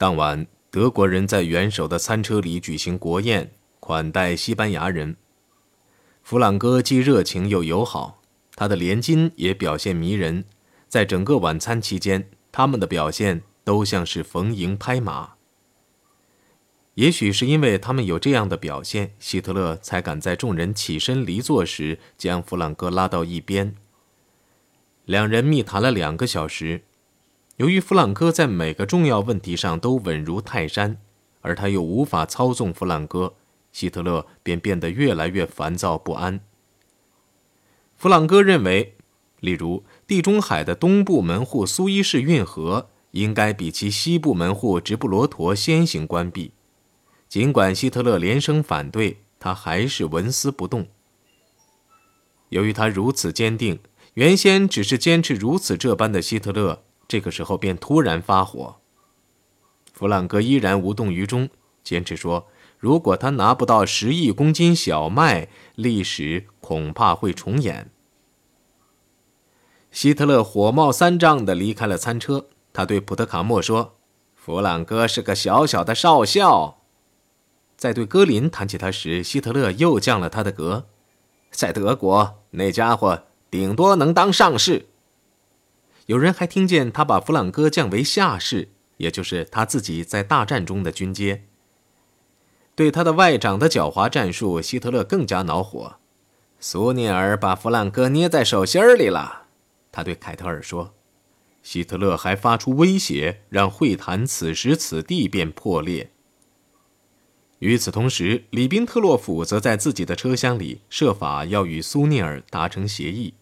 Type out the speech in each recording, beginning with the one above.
当晚，德国人在元首的餐车里举行国宴，款待西班牙人。弗朗哥既热情又友好，他的连襟也表现迷人。在整个晚餐期间，他们的表现都像是逢迎拍马。也许是因为他们有这样的表现，希特勒才敢在众人起身离座时将弗朗哥拉到一边。两人密谈了两个小时。由于弗朗哥在每个重要问题上都稳如泰山，而他又无法操纵弗朗哥，希特勒便变得越来越烦躁不安。弗朗哥认为，例如地中海的东部门户苏伊士运河应该比其西部门户直布罗陀先行关闭。尽管希特勒连声反对，他还是纹丝不动。由于他如此坚定，原先只是坚持如此这般的希特勒，这个时候便突然发火。弗朗哥依然无动于衷，坚持说：“如果他拿不到十亿公斤小麦，历史恐怕会重演。”希特勒火冒三丈地离开了餐车。他对普特卡莫说：“弗朗哥是个小小的少校。”在对戈林谈起他时，希特勒又降了他的格。在德国，那家伙顶多能当上士。有人还听见他把弗朗哥降为下士，也就是他自己在大战中的军阶。对他的外长的狡猾战术，希特勒更加恼火。苏涅尔把弗朗哥捏在手心里了，他对凯特尔说。希特勒还发出威胁，让会谈此时此地便破裂。与此同时，里宾特洛甫则在自己的车厢里设法要与苏涅尔达成协议，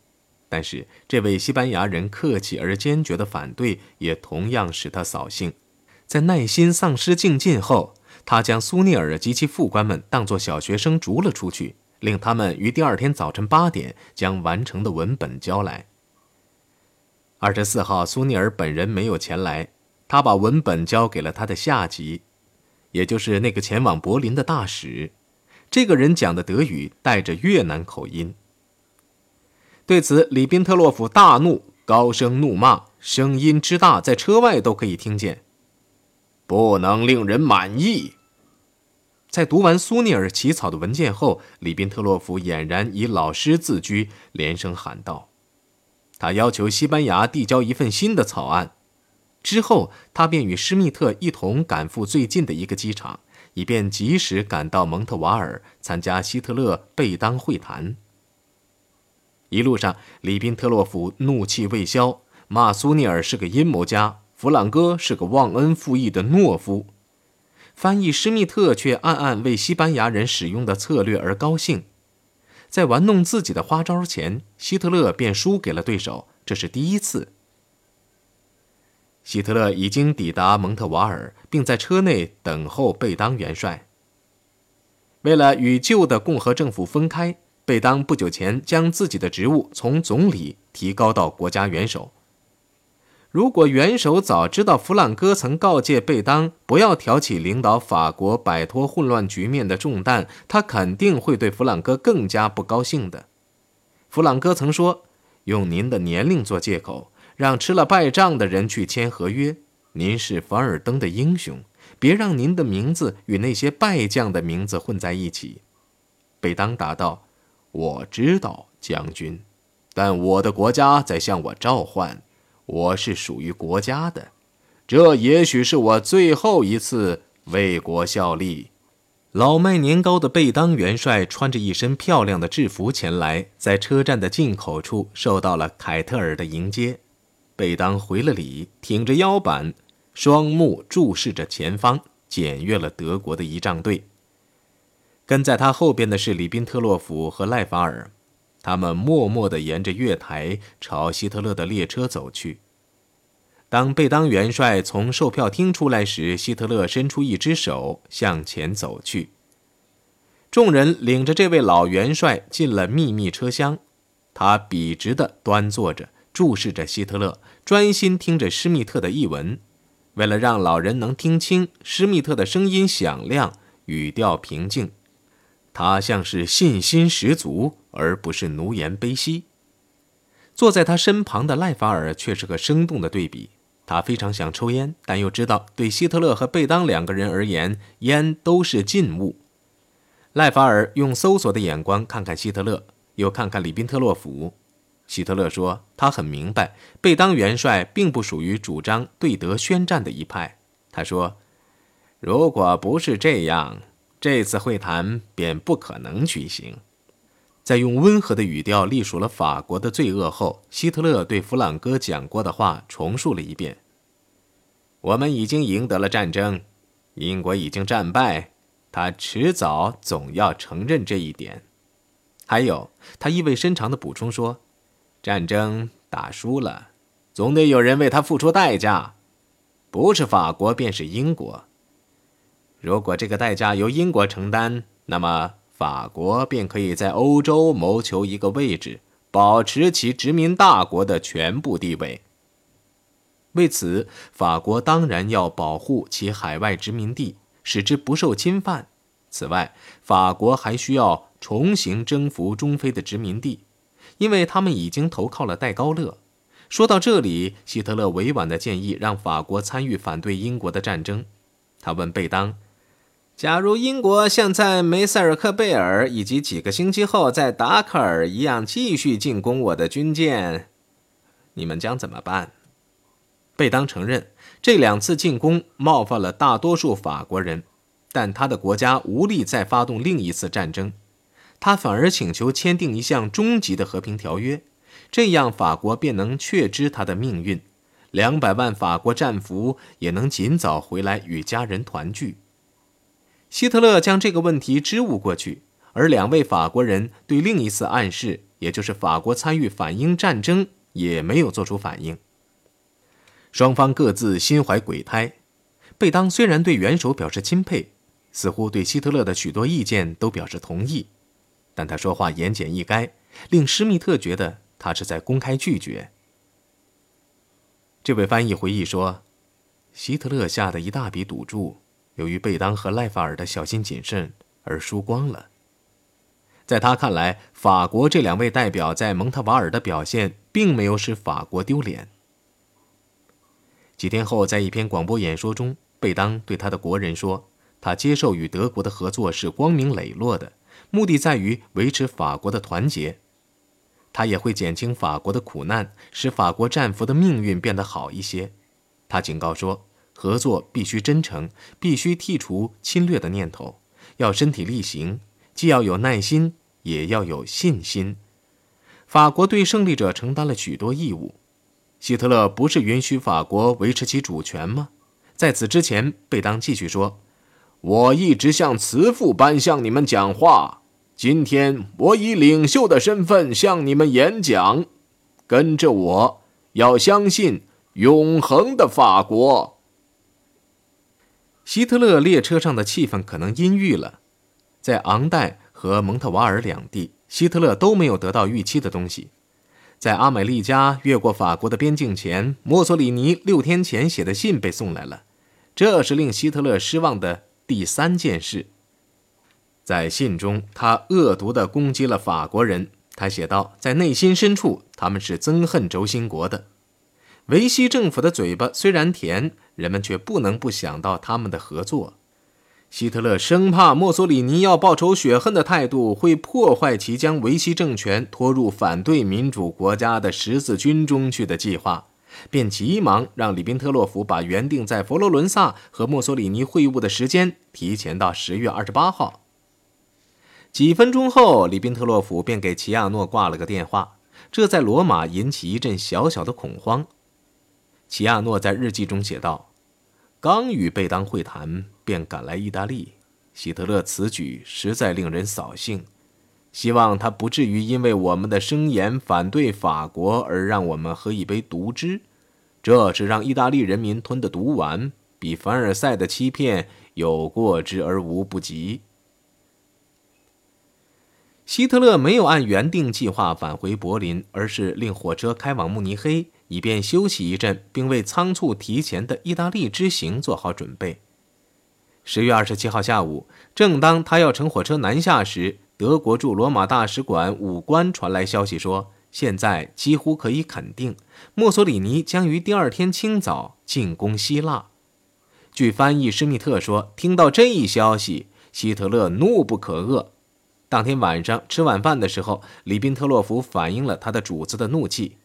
但是这位西班牙人客气而坚决的反对也同样使他扫兴。在耐心丧失尽尽后，他将苏涅尔及其副官们当作小学生逐了出去，令他们于第二天早晨八点将完成的文本交来。二十四号，苏涅尔本人没有前来，他把文本交给了他的下级。也就是那个前往柏林的大使，这个人讲的德语带着越南口音。对此，里宾特洛夫大怒，高声怒骂，声音之大，在车外都可以听见。不能令人满意。在读完苏尼尔起草的文件后，里宾特洛夫俨然以老师自居，连声喊道：“他要求西班牙递交一份新的草案。”之后，他便与施密特一同赶赴最近的一个机场，以便及时赶到蒙特瓦尔参加希特勒贝当会谈。一路上，里宾特洛甫怒气未消，骂苏尼尔是个阴谋家，弗朗哥是个忘恩负义的懦夫。翻译施密特却暗暗为西班牙人使用的策略而高兴。在玩弄自己的花招前，希特勒便输给了对手，这是第一次。希特勒已经抵达蒙特瓦尔，并在车内等候贝当元帅。为了与旧的共和政府分开，贝当不久前将自己的职务从总理提高到国家元首。如果元首早知道弗朗哥曾告诫贝当不要挑起领导法国摆脱混乱局面的重担，他肯定会对弗朗哥更加不高兴的。弗朗哥曾说：“用您的年龄做借口。”让吃了败仗的人去签合约。您是凡尔登的英雄，别让您的名字与那些败将的名字混在一起。贝当答道：“我知道，将军，但我的国家在向我召唤，我是属于国家的。这也许是我最后一次为国效力。”老迈年高的贝当元帅穿着一身漂亮的制服前来，在车站的进口处受到了凯特尔的迎接。贝当回了礼，挺着腰板，双目注视着前方，检阅了德国的仪仗队。跟在他后边的是里宾特洛甫和赖法尔，他们默默地沿着月台朝希特勒的列车走去。当贝当元帅从售票厅出来时，希特勒伸出一只手向前走去。众人领着这位老元帅进了秘密车厢，他笔直地端坐着。注视着希特勒，专心听着施密特的译文。为了让老人能听清，施密特的声音响亮，语调平静。他像是信心十足，而不是奴颜卑膝。坐在他身旁的赖法尔却是个生动的对比。他非常想抽烟，但又知道对希特勒和贝当两个人而言，烟都是禁物。赖法尔用搜索的眼光看看希特勒，又看看里宾特洛甫。希特勒说：“他很明白，贝当元帅并不属于主张对德宣战的一派。”他说：“如果不是这样，这次会谈便不可能举行。”在用温和的语调隶属了法国的罪恶后，希特勒对弗朗哥讲过的话重述了一遍：“我们已经赢得了战争，英国已经战败，他迟早总要承认这一点。”还有，他意味深长地补充说：“战争打输了，总得有人为他付出代价，不是法国便是英国。如果这个代价由英国承担，那么……”法国便可以在欧洲谋求一个位置，保持其殖民大国的全部地位。为此，法国当然要保护其海外殖民地，使之不受侵犯。此外，法国还需要重新征服中非的殖民地，因为他们已经投靠了戴高乐。说到这里，希特勒委婉地建议让法国参与反对英国的战争。他问贝当。假如英国像在梅塞尔克贝尔以及几个星期后在达喀尔一样继续进攻我的军舰，你们将怎么办？贝当承认这两次进攻冒犯了大多数法国人，但他的国家无力再发动另一次战争，他反而请求签订一项终极的和平条约，这样法国便能确知他的命运，两百万法国战俘也能尽早回来与家人团聚。希特勒将这个问题支吾过去，而两位法国人对另一次暗示，也就是法国参与反英战争，也没有做出反应。双方各自心怀鬼胎。贝当虽然对元首表示钦佩，似乎对希特勒的许多意见都表示同意，但他说话言简意赅，令施密特觉得他是在公开拒绝。这位翻译回忆说：“希特勒下的一大笔赌注。”由于贝当和赖法尔的小心谨慎而输光了。在他看来，法国这两位代表在蒙特瓦尔的表现并没有使法国丢脸。几天后，在一篇广播演说中，贝当对他的国人说：“他接受与德国的合作是光明磊落的，目的在于维持法国的团结。他也会减轻法国的苦难，使法国战俘的命运变得好一些。”他警告说。合作必须真诚，必须剔除侵略的念头，要身体力行，既要有耐心，也要有信心。法国对胜利者承担了许多义务。希特勒不是允许法国维持其主权吗？在此之前，贝当继续说：“我一直像慈父般向你们讲话，今天我以领袖的身份向你们演讲。跟着我，要相信永恒的法国。”希特勒列车上的气氛可能阴郁了，在昂代和蒙特瓦尔两地，希特勒都没有得到预期的东西。在阿美利加越过法国的边境前，墨索里尼六天前写的信被送来了，这是令希特勒失望的第三件事。在信中，他恶毒地攻击了法国人。他写道：“在内心深处，他们是憎恨轴心国的。维希政府的嘴巴虽然甜。”人们却不能不想到他们的合作。希特勒生怕墨索里尼要报仇雪恨的态度会破坏其将维希政权拖入反对民主国家的十字军中去的计划，便急忙让里宾特洛甫把原定在佛罗伦萨和墨索里尼会晤的时间提前到十月二十八号。几分钟后，里宾特洛甫便给齐亚诺挂了个电话，这在罗马引起一阵小小的恐慌。齐亚诺在日记中写道。刚与贝当会谈，便赶来意大利。希特勒此举实在令人扫兴，希望他不至于因为我们的声言反对法国而让我们喝一杯毒汁。这是让意大利人民吞的毒丸，比凡尔赛的欺骗有过之而无不及。希特勒没有按原定计划返回柏林，而是令火车开往慕尼黑。以便休息一阵，并为仓促提前的意大利之行做好准备。十月二十七号下午，正当他要乘火车南下时，德国驻罗马大使馆武官传来消息说，现在几乎可以肯定，墨索里尼将于第二天清早进攻希腊。据翻译施密特说，听到这一消息，希特勒怒不可遏。当天晚上吃晚饭的时候，里宾特洛甫反映了他的主子的怒气：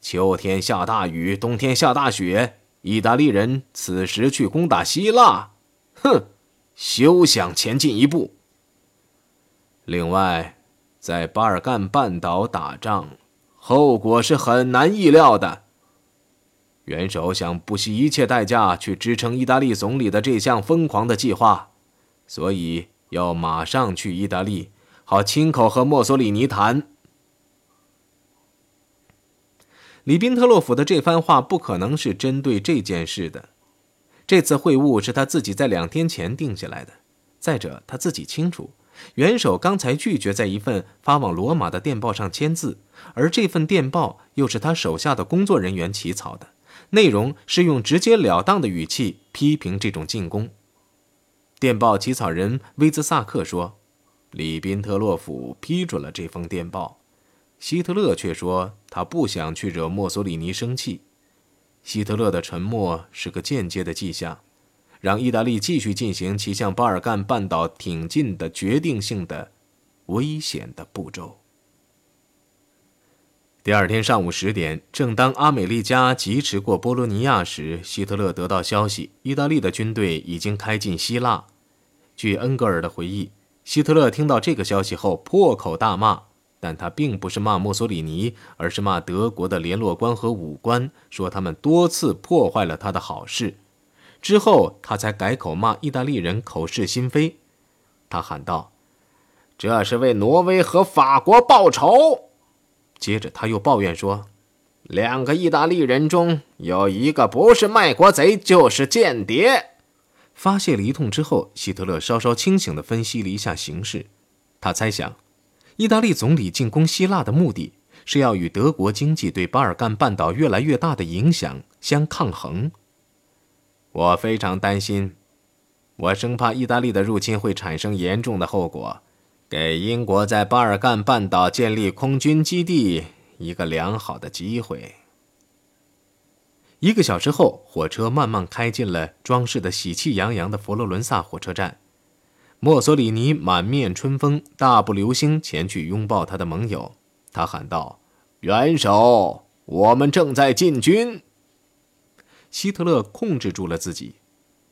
秋天下大雨，冬天下大雪，意大利人此时去攻打希腊，哼，休想前进一步。另外，在巴尔干半岛打仗，后果是很难意料的。元首想不惜一切代价去支撑意大利总理的这项疯狂的计划，所以要马上去意大利，好亲口和墨索里尼谈。里宾特洛甫的这番话不可能是针对这件事的。这次会晤是他自己在两天前定下来的。再者，他自己清楚，元首刚才拒绝在一份发往罗马的电报上签字，而这份电报又是他手下的工作人员起草的。内容是用直截了当的语气批评这种进攻。电报起草人威兹萨克说：“里宾特洛甫批准了这封电报。”希特勒却说他不想去惹墨索里尼生气。希特勒的沉默是个间接的迹象，让意大利继续进行其向巴尔干半岛挺进的决定性的、危险的步骤。第二天上午十点，正当阿美利加疾驰过波罗尼亚时，希特勒得到消息，意大利的军队已经开进希腊。据恩格尔的回忆，希特勒听到这个消息后破口大骂，但他并不是骂墨索里尼，而是骂德国的联络官和武官，说他们多次破坏了他的好事。之后，他才改口骂意大利人口是心非。他喊道：“这是为挪威和法国报仇。”接着他又抱怨说：“两个意大利人中有一个不是卖国贼就是间谍。”发泄了一通之后，希特勒稍稍清醒地分析了一下形势。他猜想，意大利总理进攻希腊的目的是要与德国经济对巴尔干半岛越来越大的影响相抗衡。我非常担心，我生怕意大利的入侵会产生严重的后果。给英国在巴尔干半岛建立空军基地一个良好的机会。一个小时后，火车慢慢开进了装饰的喜气洋洋的佛罗伦萨火车站。墨索里尼满面春风，大步流星前去拥抱他的盟友。他喊道：“元首，我们正在进军。”希特勒控制住了自己，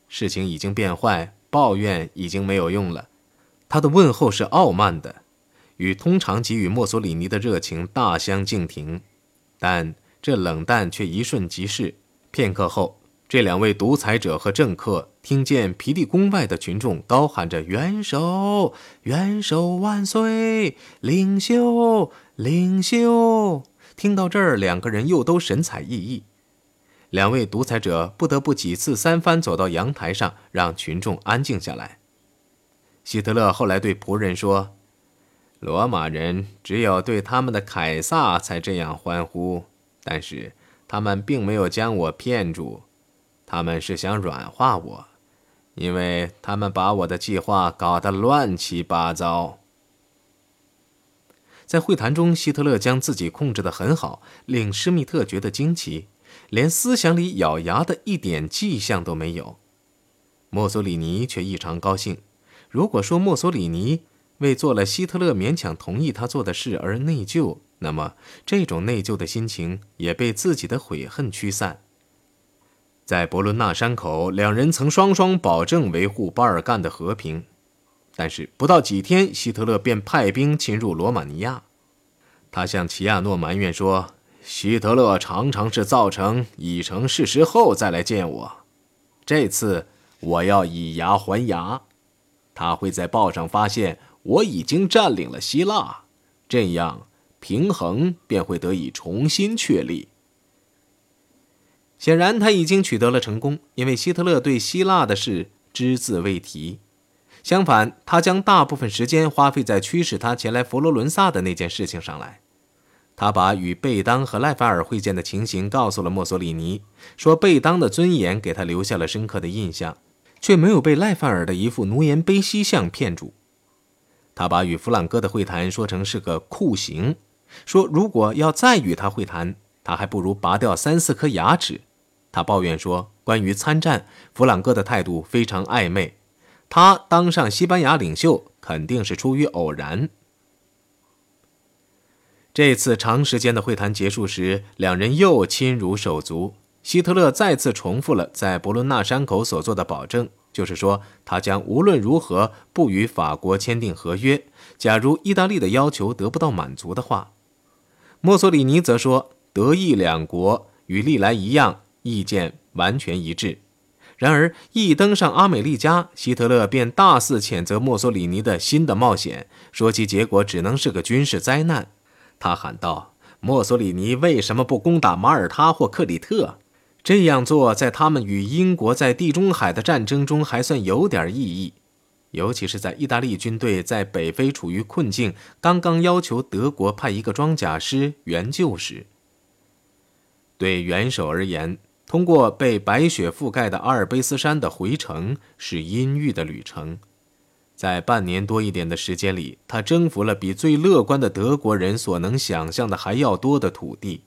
事情已经变坏，抱怨已经没有用了。他的问候是傲慢的，与通常给予墨索里尼的热情大相径庭，但这冷淡却一瞬即逝。片刻后，这两位独裁者和政客听见皮蒂宫外的群众高喊着“元首，元首万岁，领袖，领袖”。听到这儿，两个人又都神采奕奕。两位独裁者不得不几次三番走到阳台上，让群众安静下来。希特勒后来对仆人说：“罗马人只有对他们的凯撒才这样欢呼，但是他们并没有将我骗住，他们是想软化我，因为他们把我的计划搞得乱七八糟。”在会谈中，希特勒将自己控制得很好，令施密特觉得惊奇，连思想里咬牙的一点迹象都没有。墨索里尼却异常高兴。如果说墨索里尼为做了希特勒勉强同意他做的事而内疚，那么这种内疚的心情也被自己的悔恨驱散。在伯伦纳山口，两人曾双双保证维护巴尔干的和平，但是不到几天，希特勒便派兵侵入罗马尼亚。他向齐亚诺埋怨说：“希特勒常常是造成已成事实后再来见我，这次我要以牙还牙。”他会在报上发现我已经占领了希腊，这样平衡便会得以重新确立。显然，他已经取得了成功，因为希特勒对希腊的事只字未提。相反，他将大部分时间花费在驱使他前来佛罗伦萨的那件事情上来。他把与贝当和赖法尔会见的情形告诉了墨索里尼，说贝当的尊严给他留下了深刻的印象。却没有被赖范尔的一副奴颜卑膝相骗住。他把与弗朗哥的会谈说成是个酷刑，说如果要再与他会谈，他还不如拔掉三四颗牙齿。他抱怨说，关于参战，弗朗哥的态度非常暧昧。他当上西班牙领袖，肯定是出于偶然。这次长时间的会谈结束时，两人又亲如手足。希特勒再次重复了在伯伦纳山口所做的保证，就是说他将无论如何不与法国签订合约。假如意大利的要求得不到满足的话，墨索里尼则说，德意两国与历来一样，意见完全一致。然而，一登上阿美利加，希特勒便大肆谴责墨索里尼的新的冒险，说其结果只能是个军事灾难。他喊道：“墨索里尼为什么不攻打马耳他或克里特？”这样做，在他们与英国在地中海的战争中还算有点意义，尤其是在意大利军队在北非处于困境，刚刚要求德国派一个装甲师援救时。对元首而言，通过被白雪覆盖的阿尔卑斯山的回程是阴郁的旅程。在半年多一点的时间里，他征服了比最乐观的德国人所能想象的还要多的土地：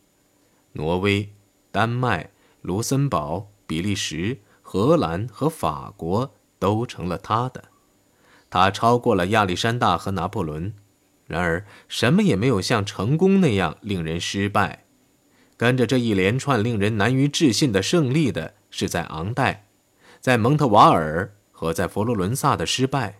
挪威、丹麦。卢森堡、比利时、荷兰和法国都成了他的，他超过了亚历山大和拿破仑。然而，什么也没有像成功那样令人失败。跟着这一连串令人难于置信的胜利的是在昂代、在蒙特瓦尔和在佛罗伦萨的失败。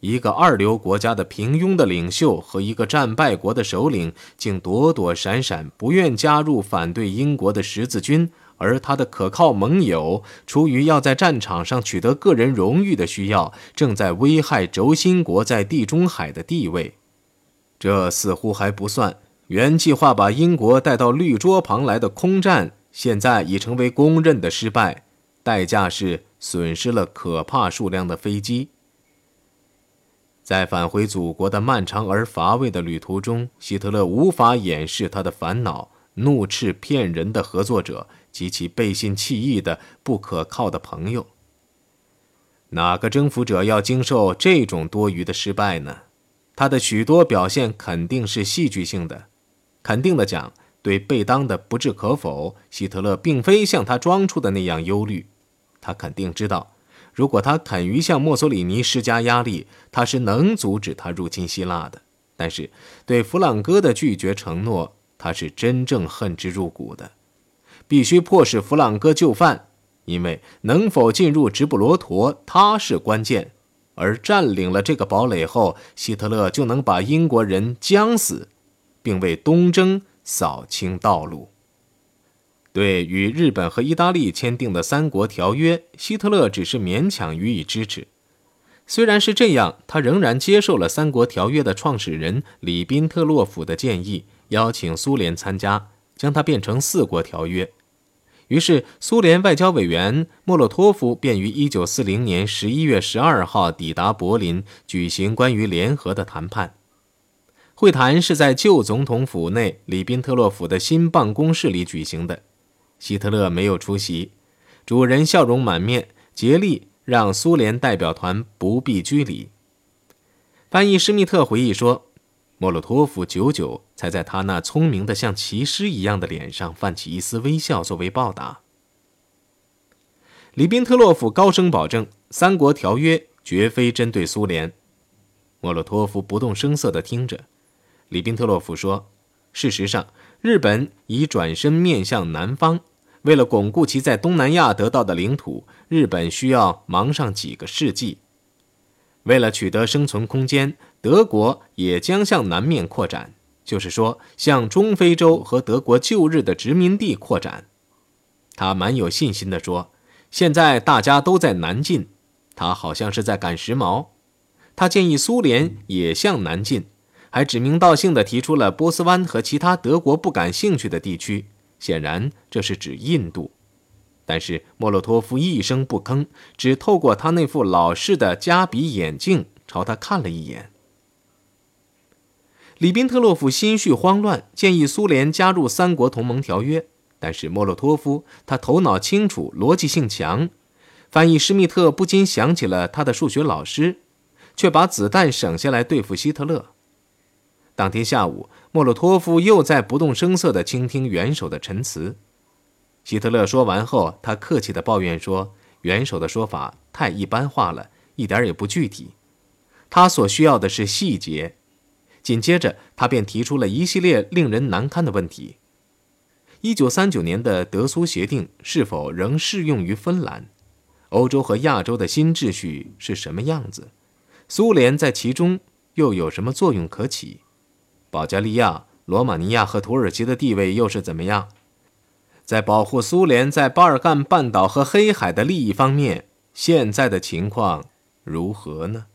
一个二流国家的平庸的领袖和一个战败国的首领，竟躲躲闪闪，不愿加入反对英国的十字军。而他的可靠盟友，出于要在战场上取得个人荣誉的需要，正在危害轴心国在地中海的地位。这似乎还不算，原计划把英国带到绿桌旁来的空战，现在已成为公认的失败，代价是损失了可怕数量的飞机。在返回祖国的漫长而乏味的旅途中，希特勒无法掩饰他的烦恼，怒斥骗人的合作者。及其背信弃义的不可靠的朋友。哪个征服者要经受这种多余的失败呢？他的许多表现肯定是戏剧性的。肯定的讲，对贝当的不置可否，希特勒并非像他装出的那样忧虑。他肯定知道，如果他肯于向墨索里尼施加压力，他是能阻止他入侵希腊的。但是，对弗朗哥的拒绝承诺，他是真正恨之入骨的。必须迫使弗朗哥就范，因为能否进入直布罗陀，他是关键。而占领了这个堡垒后，希特勒就能把英国人将死，并为东征扫清道路。对与日本和意大利签订的三国条约，希特勒只是勉强予以支持。虽然是这样，他仍然接受了三国条约的创始人里宾特洛甫的建议，邀请苏联参加，将它变成四国条约。于是，苏联外交委员莫洛托夫便于1940年11月12号抵达柏林，举行关于联合的谈判。会谈是在旧总统府内里宾特洛甫的新办公室里举行的。希特勒没有出席，主人笑容满面，竭力让苏联代表团不必拘礼。翻译施密特回忆说。莫洛托夫久久才在他那聪明的像骑师一样的脸上泛起一丝微笑作为报答。里宾特洛夫高声保证，三国条约绝非针对苏联。莫洛托夫不动声色地听着。里宾特洛夫说：“事实上，日本已转身面向南方，为了巩固其在东南亚得到的领土，日本需要忙上几个世纪。为了取得生存空间。”德国也将向南面扩展，就是说，向中非洲和德国旧日的殖民地扩展。他蛮有信心地说：“现在大家都在南进，他好像是在赶时髦。”他建议苏联也向南进，还指名道姓地提出了波斯湾和其他德国不感兴趣的地区，显然这是指印度。但是莫洛托夫一声不吭，只透过他那副老式的加比眼镜朝他看了一眼。里宾特洛夫心绪慌乱，建议苏联加入三国同盟条约。但是莫洛托夫他头脑清楚，逻辑性强。翻译施密特不禁想起了他的数学老师，却把子弹省下来对付希特勒。当天下午，莫洛托夫又在不动声色地倾听元首的陈词。希特勒说完后，他客气地抱怨说：“元首的说法太一般化了，一点也不具体。他所需要的是细节。”紧接着，他便提出了一系列令人难堪的问题：一九三九年的德苏协定是否仍适用于芬兰？欧洲和亚洲的新秩序是什么样子？苏联在其中又有什么作用可起？保加利亚、罗马尼亚和土耳其的地位又是怎么样？在保护苏联在巴尔干半岛和黑海的利益方面，现在的情况如何呢？